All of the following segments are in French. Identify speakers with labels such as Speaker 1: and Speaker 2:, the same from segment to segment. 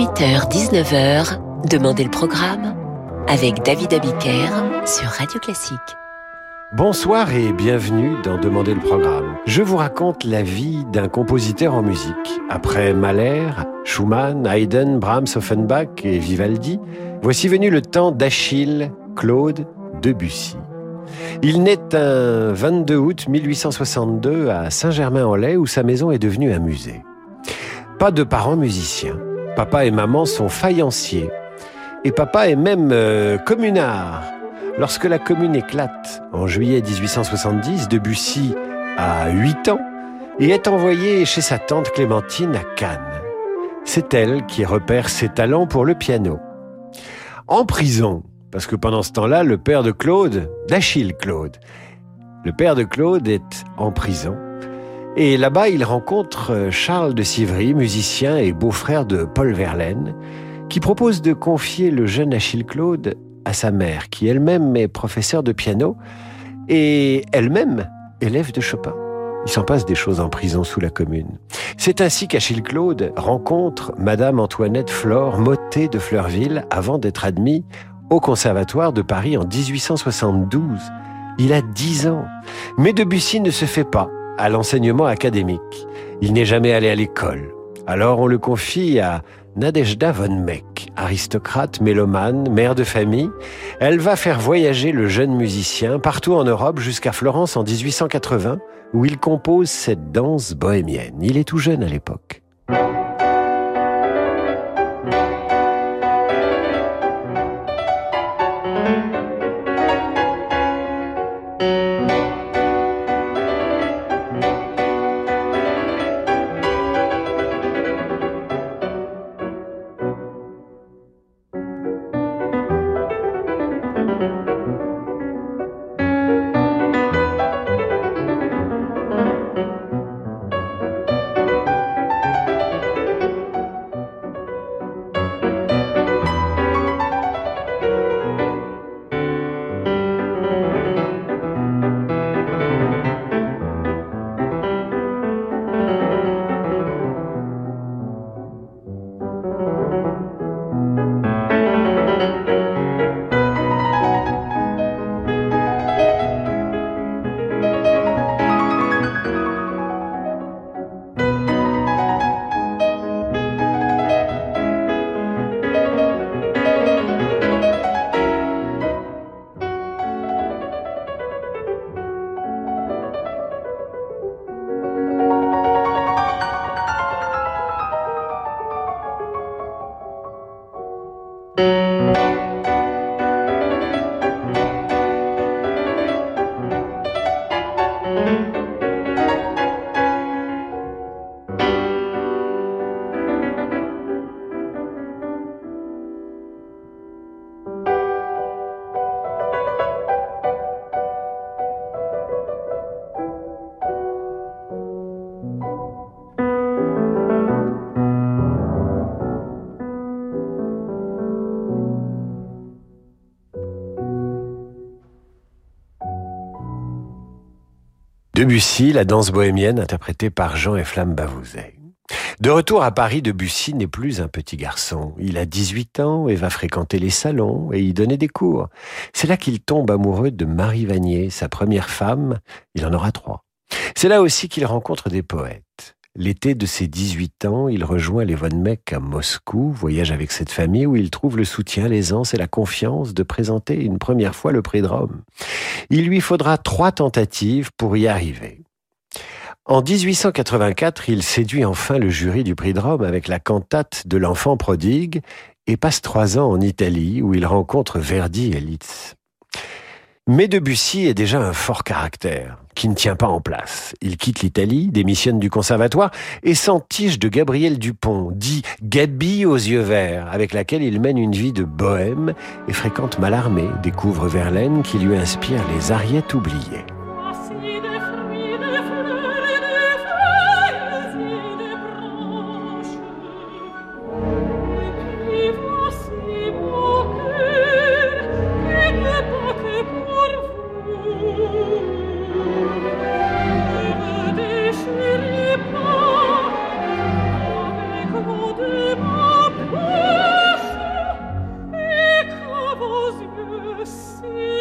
Speaker 1: 18h-19h, Demandez le programme avec David Abiker sur Radio Classique.
Speaker 2: Bonsoir et bienvenue dans Demandez le programme. Je vous raconte la vie d'un compositeur en musique. Après Mahler, Schumann, Haydn, Brahms, Offenbach et Vivaldi, voici venu le temps d'Achille Claude Debussy. Il naît un 22 août 1862 à Saint-Germain-en-Laye où sa maison est devenue un musée. Pas de parents musiciens. Papa et maman sont faïenciers. Et papa est même euh, communard. Lorsque la commune éclate en juillet 1870, Debussy a 8 ans et est envoyé chez sa tante Clémentine à Cannes. C'est elle qui repère ses talents pour le piano. En prison, parce que pendant ce temps-là, le père de Claude, d'Achille Claude, le père de Claude est en prison et là-bas, il rencontre euh, Charles de Sivry, musicien et beau-frère de Paul Verlaine, qui propose de confier le jeune Achille Claude à sa mère, qui elle-même est professeure de piano et elle-même élève de Chopin. Il s'en passe des choses en prison sous la commune. C'est ainsi qu'Achille Claude rencontre Madame Antoinette Flore Mottet de Fleurville avant d'être admis au Conservatoire de Paris en 1872. Il a dix ans. Mais Debussy ne se fait pas à l'enseignement académique. Il n'est jamais allé à l'école. Alors on le confie à Nadejda von Meck, aristocrate, mélomane, mère de famille. Elle va faire voyager le jeune musicien partout en Europe jusqu'à Florence en 1880, où il compose cette danse bohémienne. Il est tout jeune à l'époque. Debussy, la danse bohémienne interprétée par Jean et Flamme Bavouzet. De retour à Paris, Debussy n'est plus un petit garçon. Il a 18 ans et va fréquenter les salons et y donner des cours. C'est là qu'il tombe amoureux de Marie Vanier, sa première femme. Il en aura trois. C'est là aussi qu'il rencontre des poètes. L'été de ses 18 ans, il rejoint les Von Meck à Moscou, voyage avec cette famille où il trouve le soutien, l'aisance et la confiance de présenter une première fois le prix de Rome. Il lui faudra trois tentatives pour y arriver. En 1884, il séduit enfin le jury du prix de Rome avec la cantate de l'enfant prodigue et passe trois ans en Italie où il rencontre Verdi et Liszt. Mais Debussy est déjà un fort caractère, qui ne tient pas en place. Il quitte l'Italie, démissionne du conservatoire et s'entiche de Gabriel Dupont, dit Gabi aux yeux verts, avec laquelle il mène une vie de bohème et fréquente Mallarmé, découvre Verlaine qui lui inspire les ariettes oubliées. see.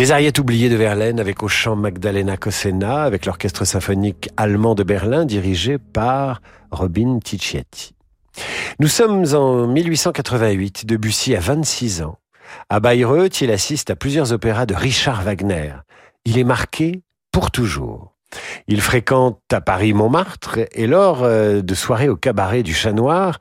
Speaker 2: Les Ariettes oubliées de Verlaine avec au chant Magdalena Cosena, avec l'orchestre symphonique allemand de Berlin dirigé par Robin Ticciati. Nous sommes en 1888, Debussy a 26 ans. À Bayreuth, il assiste à plusieurs opéras de Richard Wagner. Il est marqué pour toujours. Il fréquente à Paris Montmartre et lors euh, de soirées au cabaret du Chat Noir,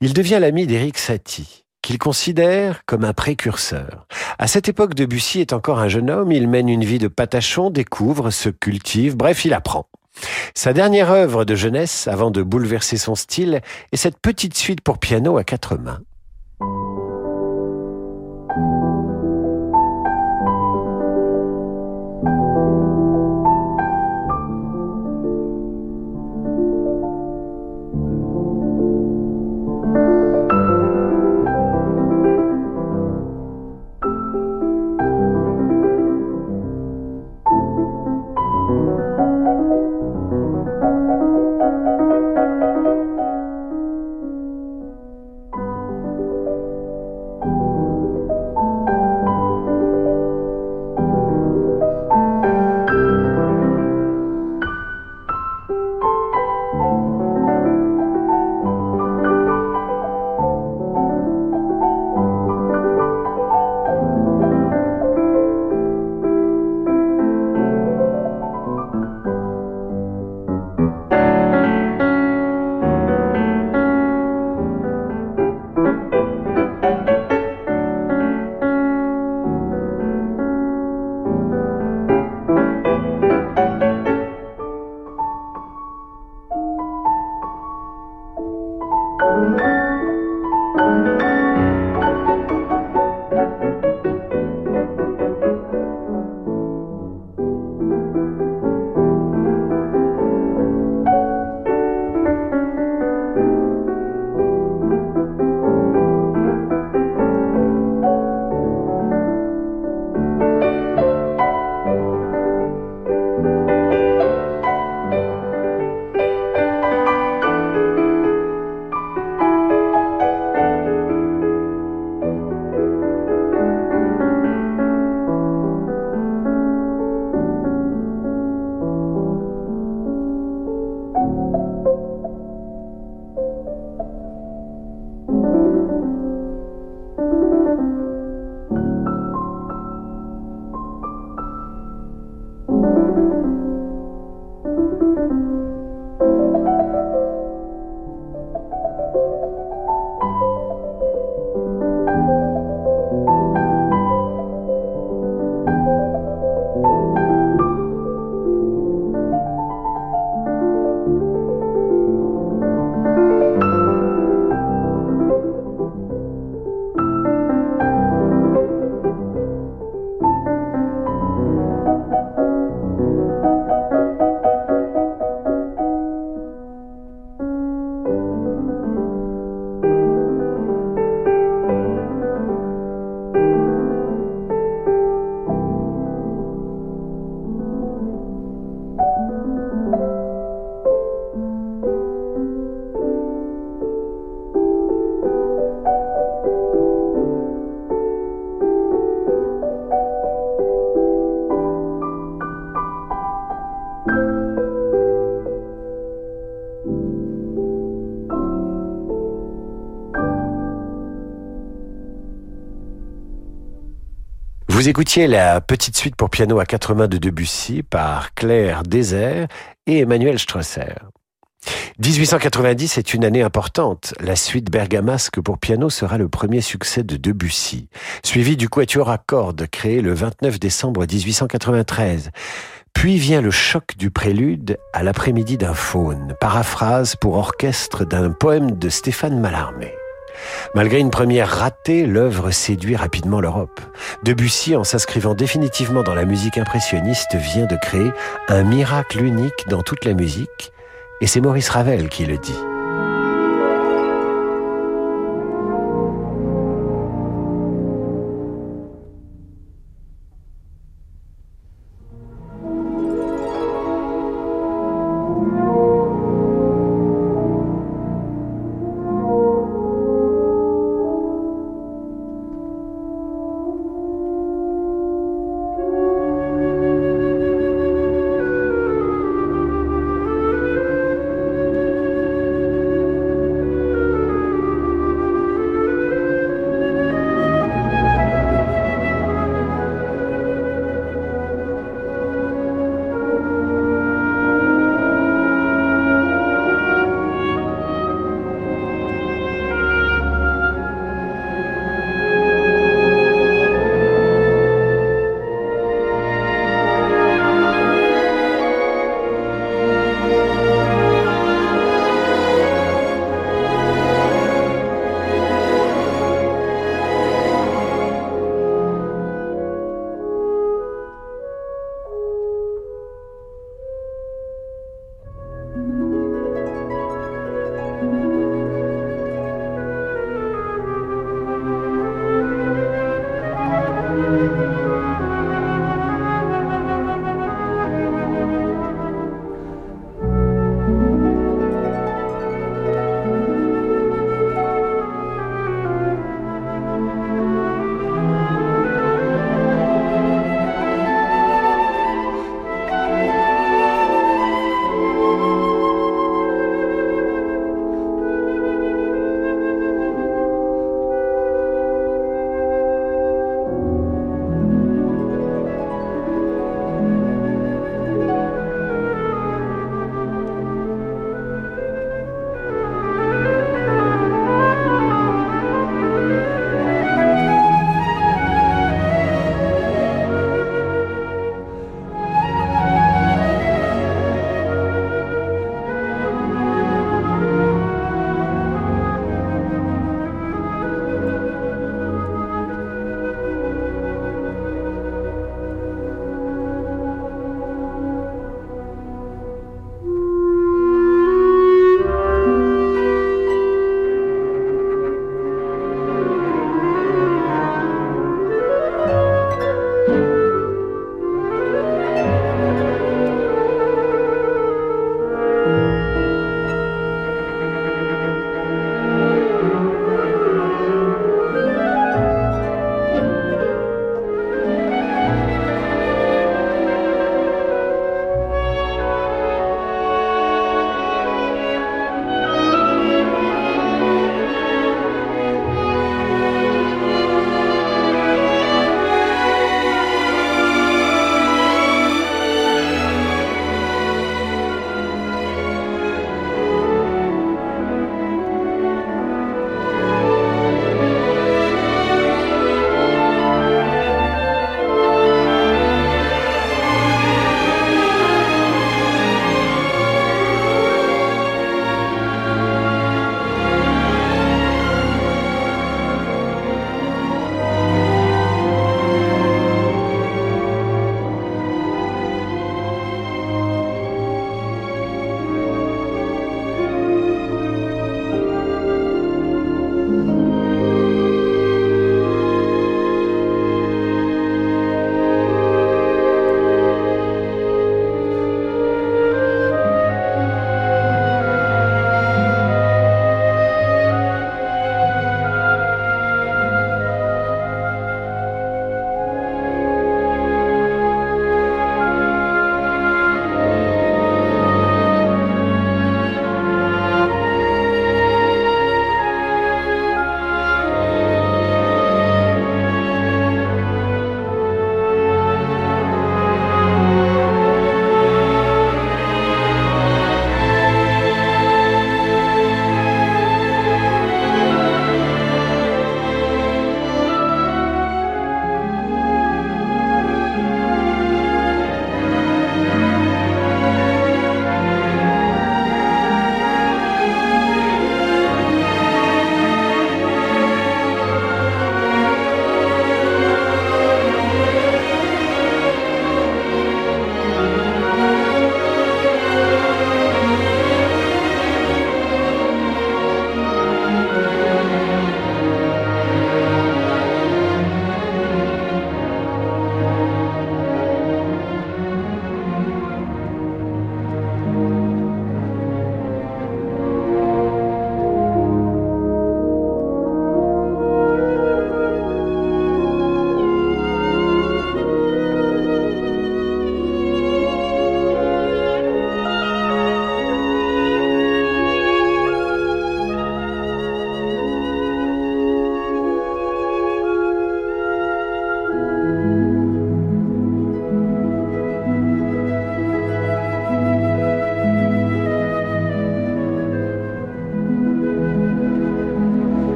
Speaker 2: il devient l'ami d'Éric Satie qu'il considère comme un précurseur. À cette époque, Debussy est encore un jeune homme, il mène une vie de patachon, découvre, se cultive, bref, il apprend. Sa dernière œuvre de jeunesse, avant de bouleverser son style, est cette petite suite pour piano à quatre mains. Écoutiez la petite suite pour piano à quatre mains de Debussy par Claire Désert et Emmanuel Strasser. 1890 est une année importante. La suite bergamasque pour piano sera le premier succès de Debussy, suivi du quatuor à cordes créé le 29 décembre 1893. Puis vient le choc du prélude à l'après-midi d'un faune, paraphrase pour orchestre d'un poème de Stéphane Mallarmé. Malgré une première ratée, l'œuvre séduit rapidement l'Europe. Debussy, en s'inscrivant définitivement dans la musique impressionniste, vient de créer un miracle unique dans toute la musique, et c'est Maurice Ravel qui le dit.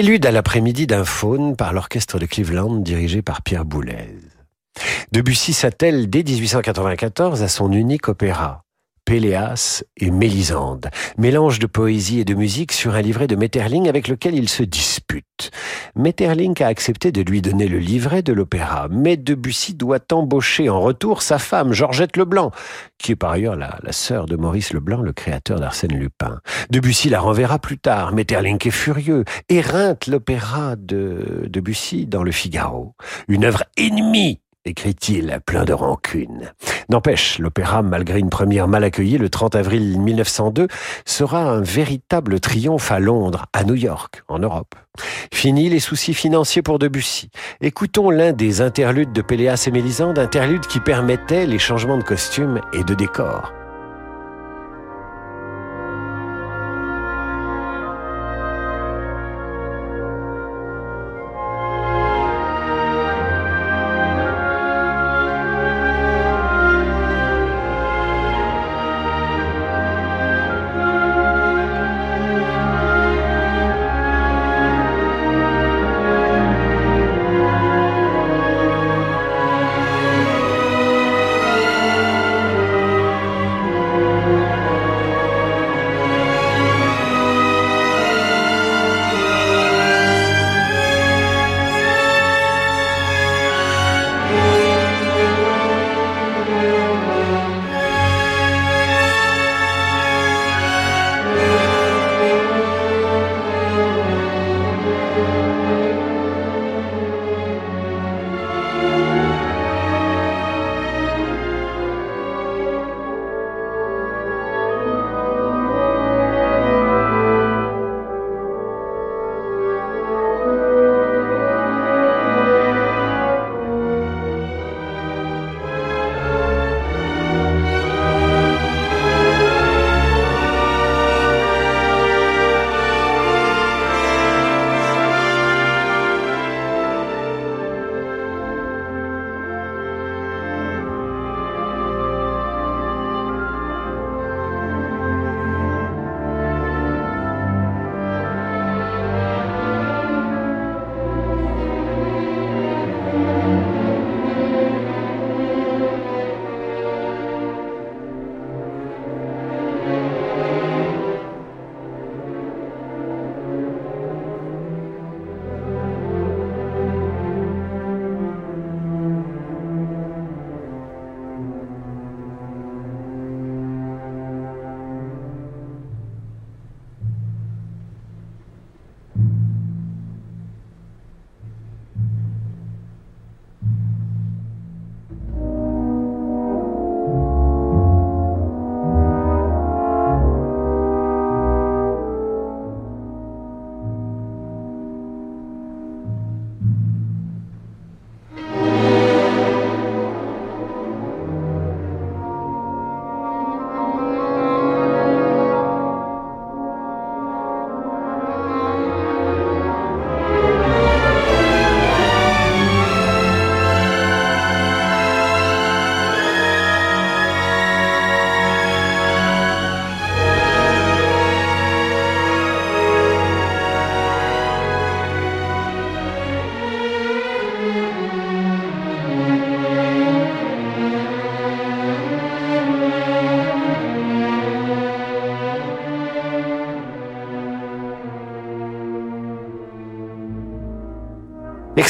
Speaker 2: Prélude à l'après-midi d'un faune par l'orchestre de Cleveland dirigé par Pierre Boulez. Debussy s'attelle dès 1894 à son unique opéra, Péléas et Mélisande, mélange de poésie et de musique sur un livret de Metterling avec lequel il se dispute. Metterling a accepté de lui donner le livret de l'opéra, mais Debussy doit embaucher en retour sa femme, Georgette Leblanc, qui est par ailleurs la, la sœur de Maurice Leblanc, le créateur d'Arsène Lupin. Debussy la renverra plus tard. Metterling est furieux, éreinte l'opéra de Debussy dans le Figaro. Une œuvre ennemie écrit-il, plein de rancune. N'empêche, l'opéra, malgré une première mal accueillie le 30 avril 1902, sera un véritable triomphe à Londres, à New York, en Europe. Fini les soucis financiers pour Debussy. Écoutons l'un des interludes de Péléas et Mélisande, interlude qui permettait les changements de costumes et de décors.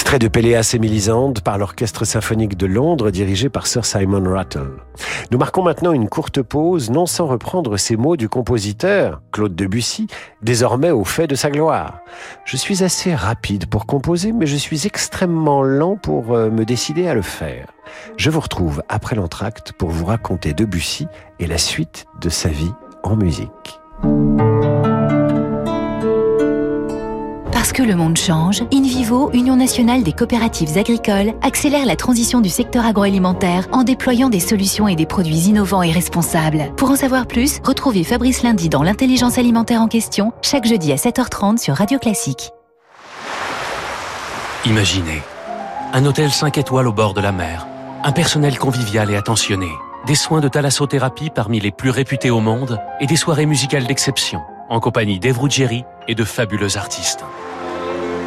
Speaker 2: Extrait de Péléas et Mélisande par l'Orchestre symphonique de Londres dirigé par Sir Simon Rattle. Nous marquons maintenant une courte pause, non sans reprendre ces mots du compositeur, Claude Debussy, désormais au fait de sa gloire. Je suis assez rapide pour composer, mais je suis extrêmement lent pour euh, me décider à le faire. Je vous retrouve après l'entracte pour vous raconter Debussy et la suite de sa vie en musique.
Speaker 1: Parce que le monde change, InVivo, Union nationale des coopératives agricoles, accélère la transition du secteur agroalimentaire en déployant des solutions et des produits innovants et responsables. Pour en savoir plus, retrouvez Fabrice Lundi dans l'intelligence alimentaire en question, chaque jeudi à 7h30 sur Radio Classique.
Speaker 3: Imaginez, un hôtel 5 étoiles au bord de la mer, un personnel convivial et attentionné, des soins de thalassothérapie parmi les plus réputés au monde et des soirées musicales d'exception, en compagnie d'Eve et de fabuleux artistes.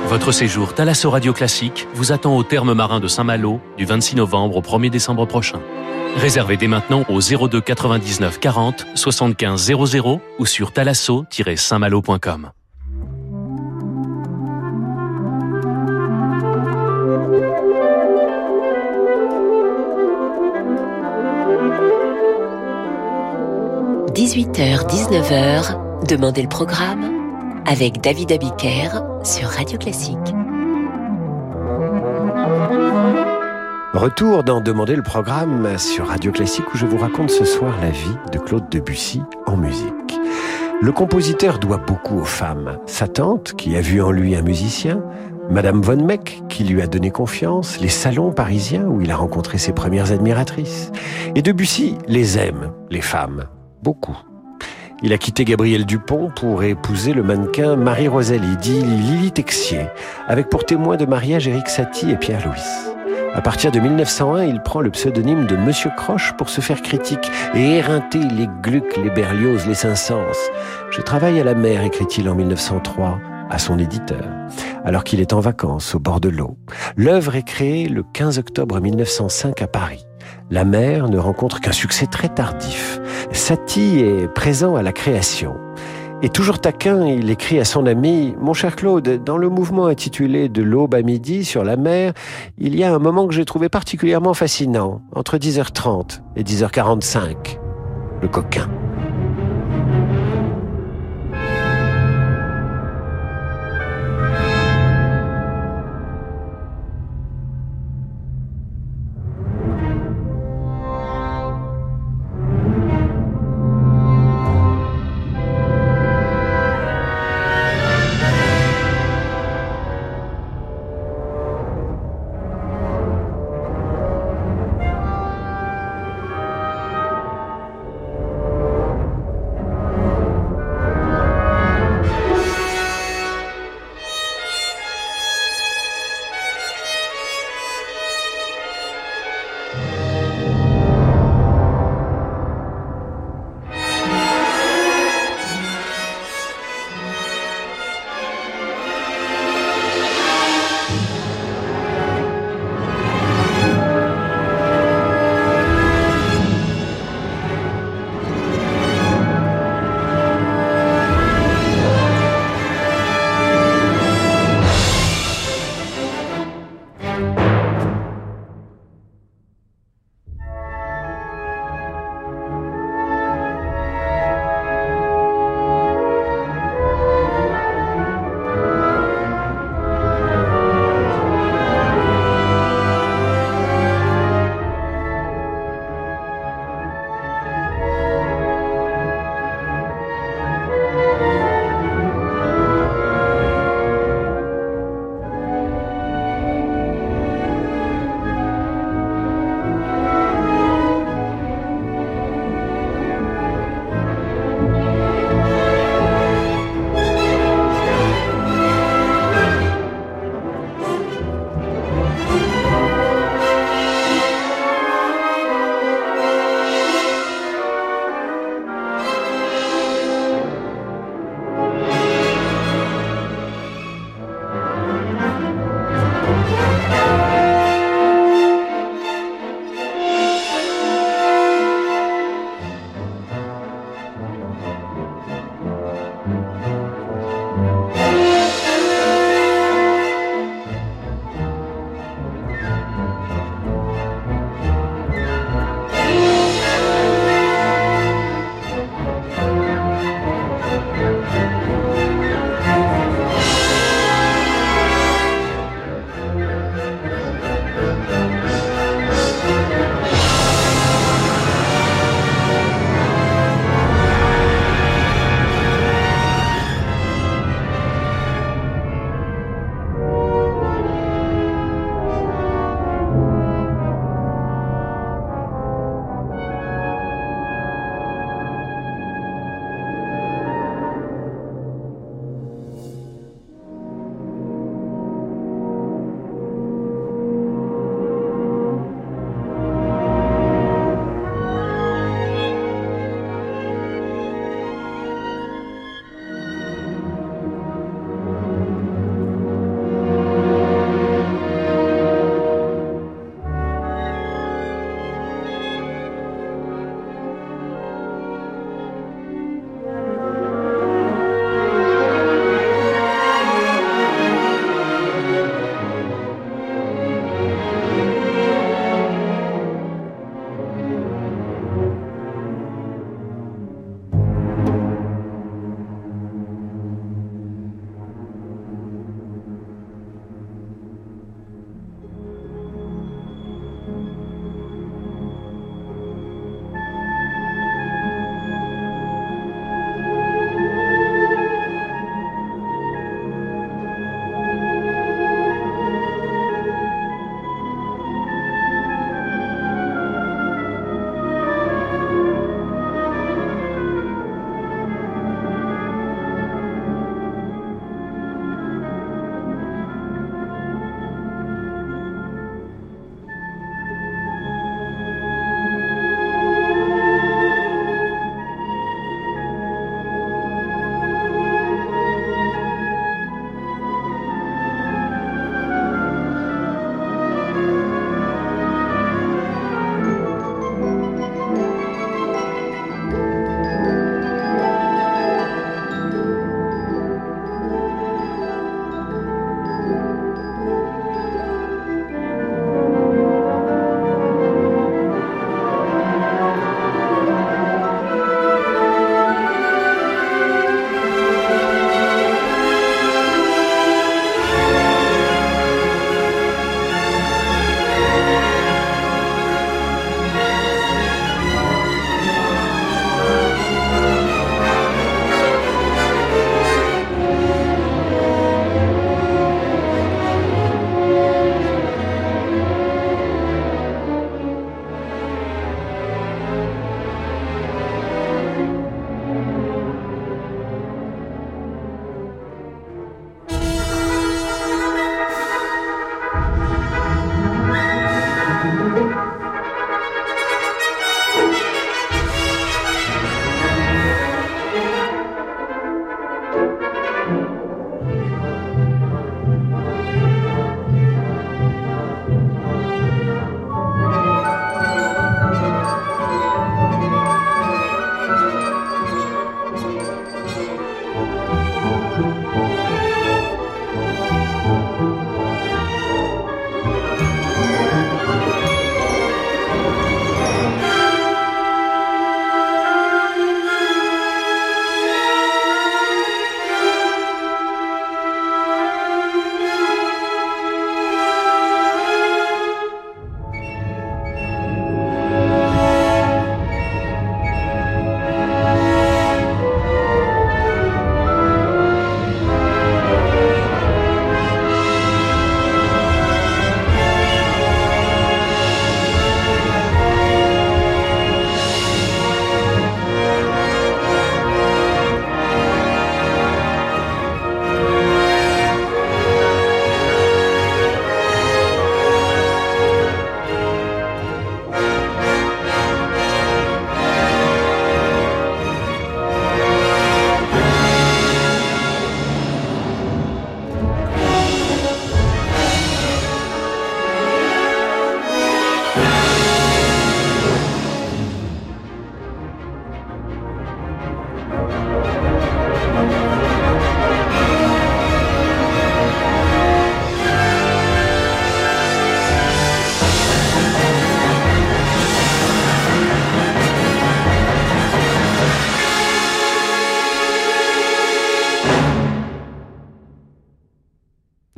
Speaker 3: Votre séjour Thalasso Radio Classique vous attend au terme marin de Saint-Malo du 26 novembre au 1er décembre prochain. Réservez dès maintenant au 02 99 40 75 00 ou sur thalasso-saintmalo.com.
Speaker 1: « 18h-19h, Demandez le programme avec David Abiker sur Radio Classique.
Speaker 2: Retour dans Demander le programme sur Radio Classique où je vous raconte ce soir la vie de Claude Debussy en musique. Le compositeur doit beaucoup aux femmes. Sa tante, qui a vu en lui un musicien, Madame von Meck, qui lui a donné confiance, les salons parisiens où il a rencontré ses premières admiratrices. Et Debussy les aime, les femmes, beaucoup. Il a quitté Gabriel Dupont pour épouser le mannequin Marie Rosalie, dit Lily Texier, avec pour témoin de mariage Éric Satie et Pierre Louis. À partir de 1901, il prend le pseudonyme de Monsieur Croche pour se faire critique et éreinter les Gluck, les Berlioz, les Saint-Saëns. Je travaille à la mer, écrit-il en 1903 à son éditeur, alors qu'il est en vacances au bord de l'eau. L'œuvre est créée le 15 octobre 1905 à Paris. La mer ne rencontre qu'un succès très tardif. Satie est présent à la création. Et toujours taquin, il écrit à son ami Mon cher Claude, dans le mouvement intitulé De l'aube à midi sur la mer, il y a un moment que j'ai trouvé particulièrement fascinant, entre 10h30 et 10h45. Le coquin.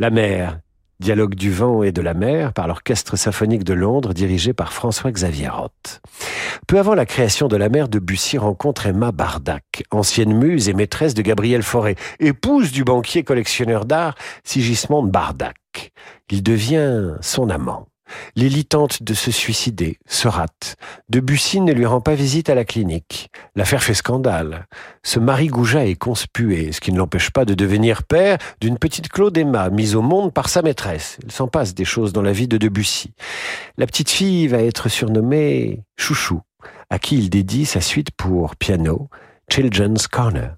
Speaker 2: La mer, dialogue du vent et de la mer par l'Orchestre symphonique de Londres dirigé par François-Xavier Roth. Peu avant la création de la mer, Debussy rencontre Emma Bardac, ancienne muse et maîtresse de Gabriel Fauré, épouse du banquier collectionneur d'art Sigismond Bardac. Il devient son amant. Lily tente de se suicider, se rate. Debussy ne lui rend pas visite à la clinique. L'affaire fait scandale. Ce mari Gouja est conspué, ce qui ne l'empêche pas de devenir père d'une petite Claude Emma, mise au monde par sa maîtresse. Il s'en passe des choses dans la vie de Debussy. La petite fille va être surnommée Chouchou, à qui il dédie sa suite pour piano, Children's Corner.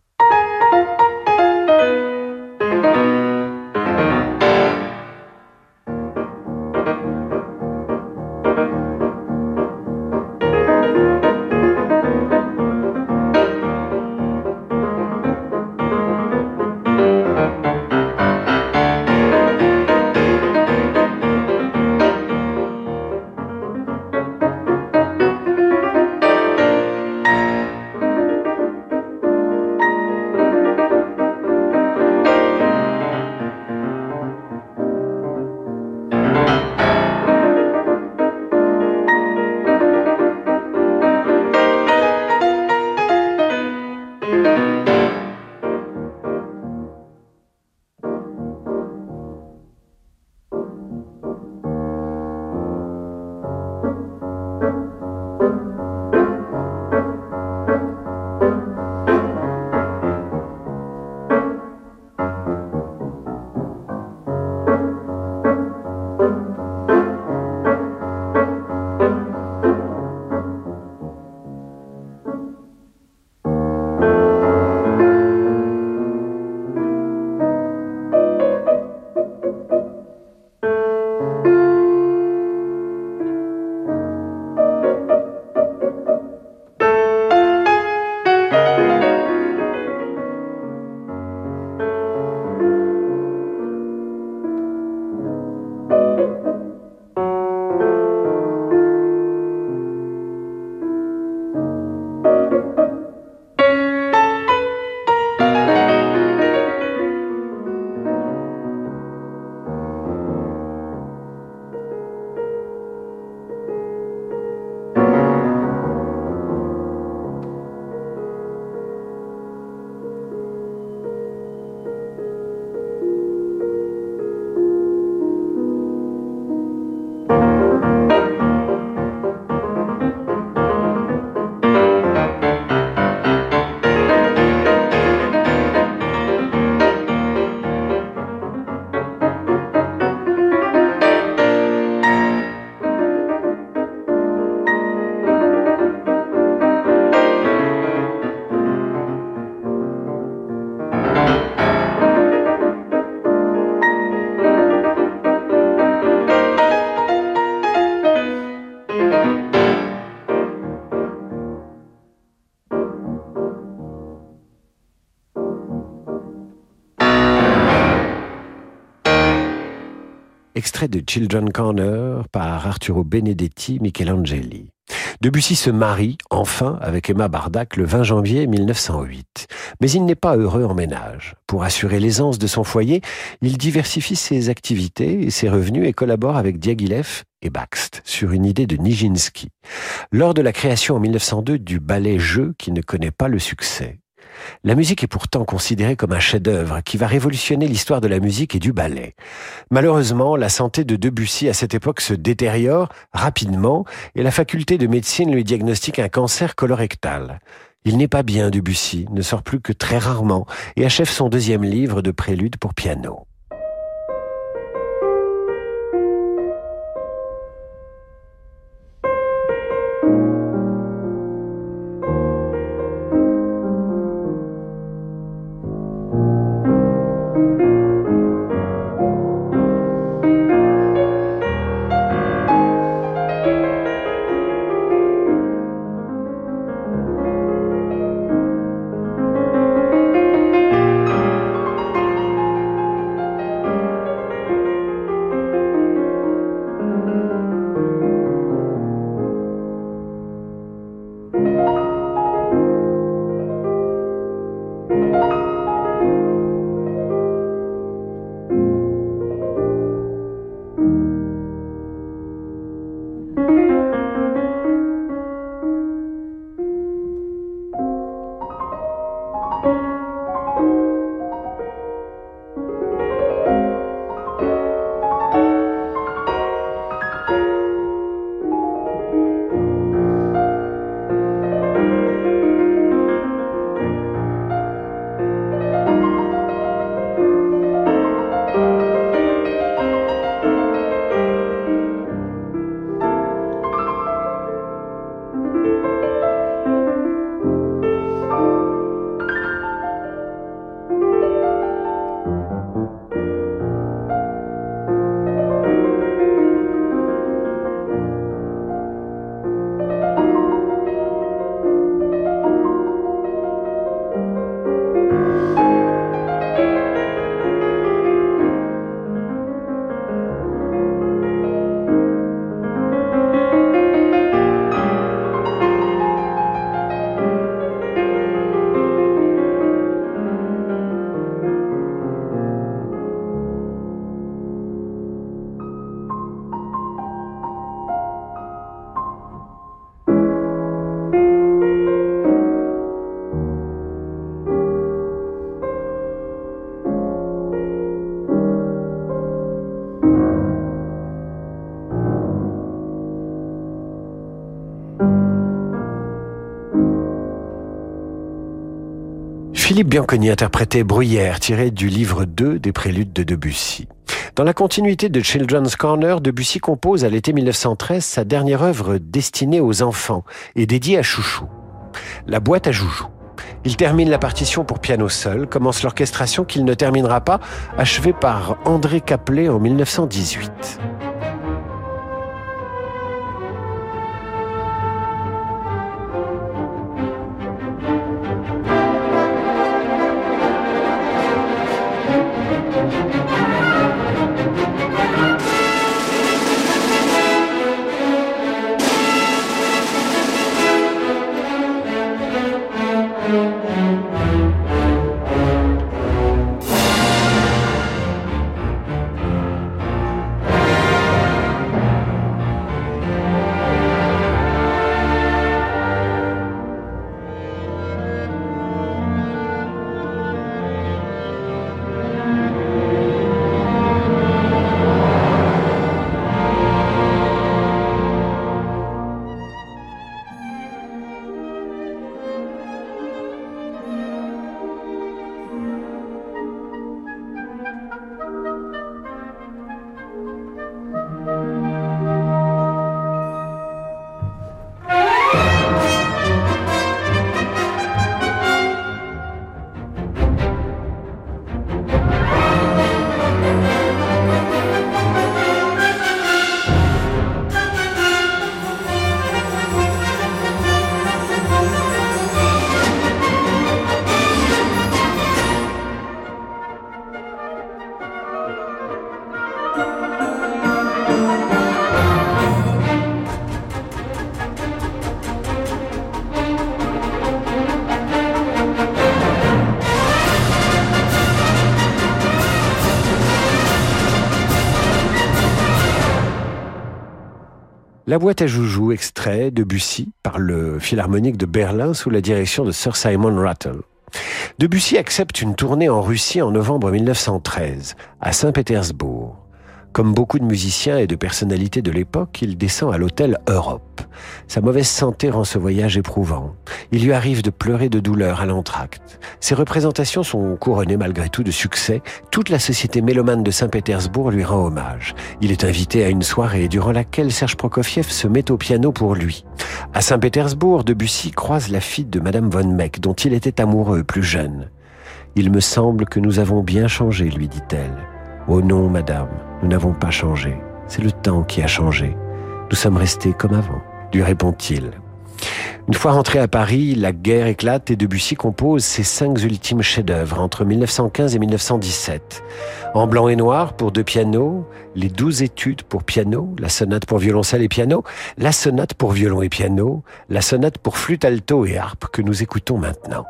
Speaker 2: De Children Corner par Arturo Benedetti Michelangeli. Debussy se marie, enfin, avec Emma Bardac le 20 janvier 1908. Mais il n'est pas heureux en ménage. Pour assurer l'aisance de son foyer, il diversifie ses activités et ses revenus et collabore avec Diaghilev et Baxt sur une idée de Nijinsky. Lors de la création en 1902 du ballet Jeu qui ne connaît pas le succès, la musique est pourtant considérée comme un chef-d'œuvre qui va révolutionner l'histoire de la musique et du ballet. Malheureusement, la santé de Debussy à cette époque se détériore rapidement et la faculté de médecine lui diagnostique un cancer colorectal. Il n'est pas bien, Debussy, ne sort plus que très rarement et achève son deuxième livre de prélude pour piano. Philippe Bianconi interprétait Bruyère, tiré du livre 2 des préludes de Debussy. Dans la continuité de Children's Corner, Debussy compose à l'été 1913 sa dernière œuvre destinée aux enfants et dédiée à Chouchou. La boîte à Joujou. Il termine la partition pour piano seul, commence l'orchestration qu'il ne terminera pas, achevée par André Caplet en 1918. La boîte à joujoux, extrait de Bussy par le Philharmonique de Berlin sous la direction de Sir Simon Rattle. Debussy accepte une tournée en Russie en novembre 1913, à Saint-Pétersbourg. Comme beaucoup de musiciens et de personnalités de l'époque, il descend à l'hôtel Europe. Sa mauvaise santé rend ce voyage éprouvant. Il lui arrive de pleurer de douleur à l'entracte. Ses représentations sont couronnées malgré tout de succès. Toute la société mélomane de Saint-Pétersbourg lui rend hommage. Il est invité à une soirée durant laquelle Serge Prokofiev se met au piano pour lui. À Saint-Pétersbourg, Debussy croise la fille de Madame von Meck, dont il était amoureux plus jeune. Il me semble que nous avons bien changé, lui dit-elle. Oh non, madame, nous n'avons pas changé. C'est le temps qui a changé. Nous sommes restés comme avant, lui répond-il. Une fois rentré à Paris, la guerre éclate et Debussy compose ses cinq ultimes chefs-d'œuvre entre 1915 et 1917. En blanc et noir pour deux pianos, les douze études pour piano, la sonate pour violoncelle et piano, la sonate pour violon et piano, la sonate pour flûte alto et harpe que nous écoutons maintenant.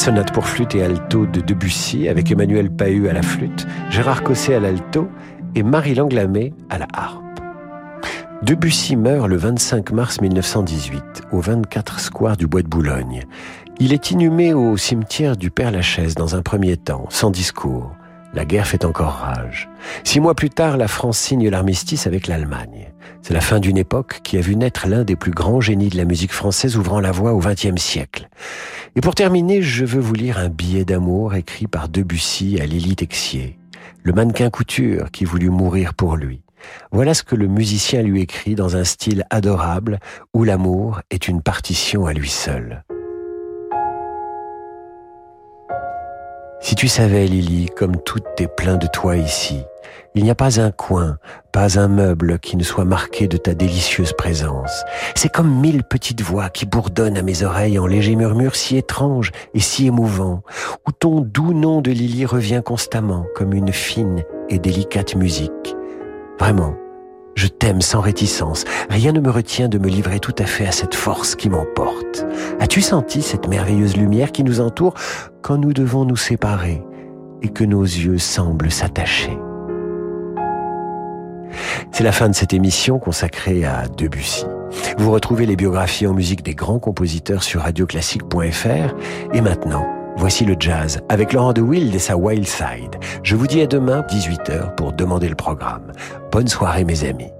Speaker 2: Sonate pour flûte et alto de Debussy avec Emmanuel Pahut à la flûte, Gérard Cosset à l'alto et Marie Langlamé à la harpe. Debussy meurt le 25 mars 1918 au 24 square du Bois de Boulogne. Il est inhumé au cimetière du Père-Lachaise dans un premier temps, sans discours. La guerre fait encore rage. Six mois plus tard, la France signe l'armistice avec l'Allemagne. C'est la fin d'une époque qui a vu naître l'un des plus grands génies de la musique française ouvrant la voie au XXe siècle. Et pour terminer, je veux vous lire un billet d'amour écrit par Debussy à Lily Texier, le mannequin couture qui voulut mourir pour lui. Voilà ce que le musicien lui écrit dans un style adorable où l'amour est une partition à lui seul. Si tu savais, Lily, comme tout est plein de toi ici, il n'y a pas un coin, pas un meuble qui ne soit marqué de ta délicieuse présence. C'est comme mille petites voix qui bourdonnent à mes oreilles en légers murmures si étranges et si émouvants, où ton doux nom de Lily revient constamment comme une fine et délicate musique. Vraiment, je t'aime sans réticence. Rien ne me retient de me livrer tout à fait à cette force qui m'emporte. As-tu senti cette merveilleuse lumière qui nous entoure quand nous devons nous séparer et que nos yeux semblent s'attacher? C'est la fin de cette émission consacrée à Debussy. Vous retrouvez les biographies en musique des grands compositeurs sur radioclassique.fr et maintenant, Voici le jazz avec Laurent de Wild et sa Wild Side. Je vous dis à demain, 18h, pour demander le programme. Bonne soirée mes amis.